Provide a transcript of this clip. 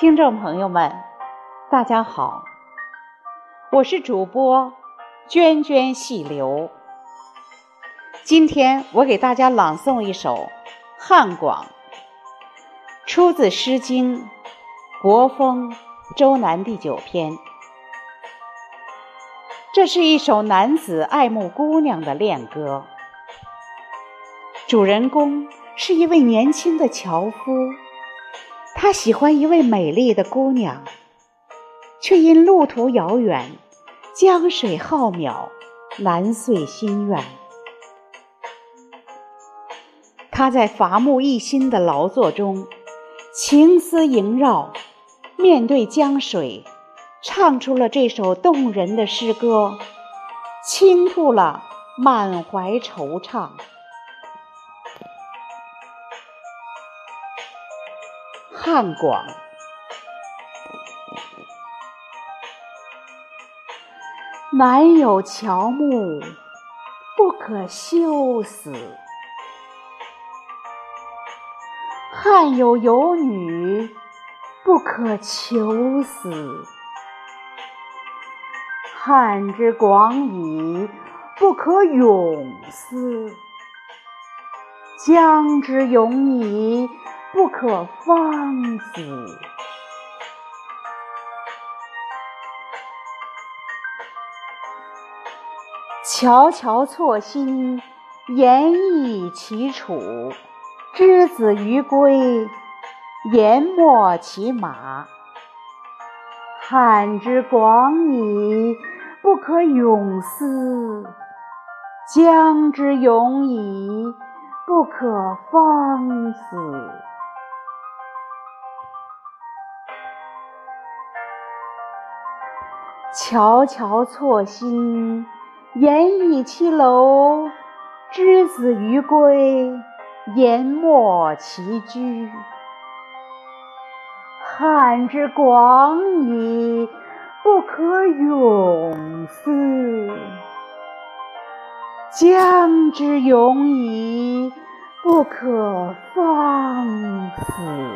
听众朋友们，大家好，我是主播涓涓细流。今天我给大家朗诵一首《汉广》，出自《诗经·国风·周南》第九篇。这是一首男子爱慕姑娘的恋歌，主人公是一位年轻的樵夫。他喜欢一位美丽的姑娘，却因路途遥远，江水浩渺，难遂心愿。他在伐木一心的劳作中，情思萦绕，面对江水，唱出了这首动人的诗歌，倾吐了满怀惆怅。汉广，南有乔木，不可休死；汉有游女，不可求死。汉之广矣，不可泳思；江之永矣。不可方死，悄悄错心，言意其楚。之子于归，言没其马。汉之广矣，不可泳思；江之永矣，不可方死。悄悄错心，言意其楼；之子于归，言没其居。汉之广矣，不可泳思；江之永矣，不可方死。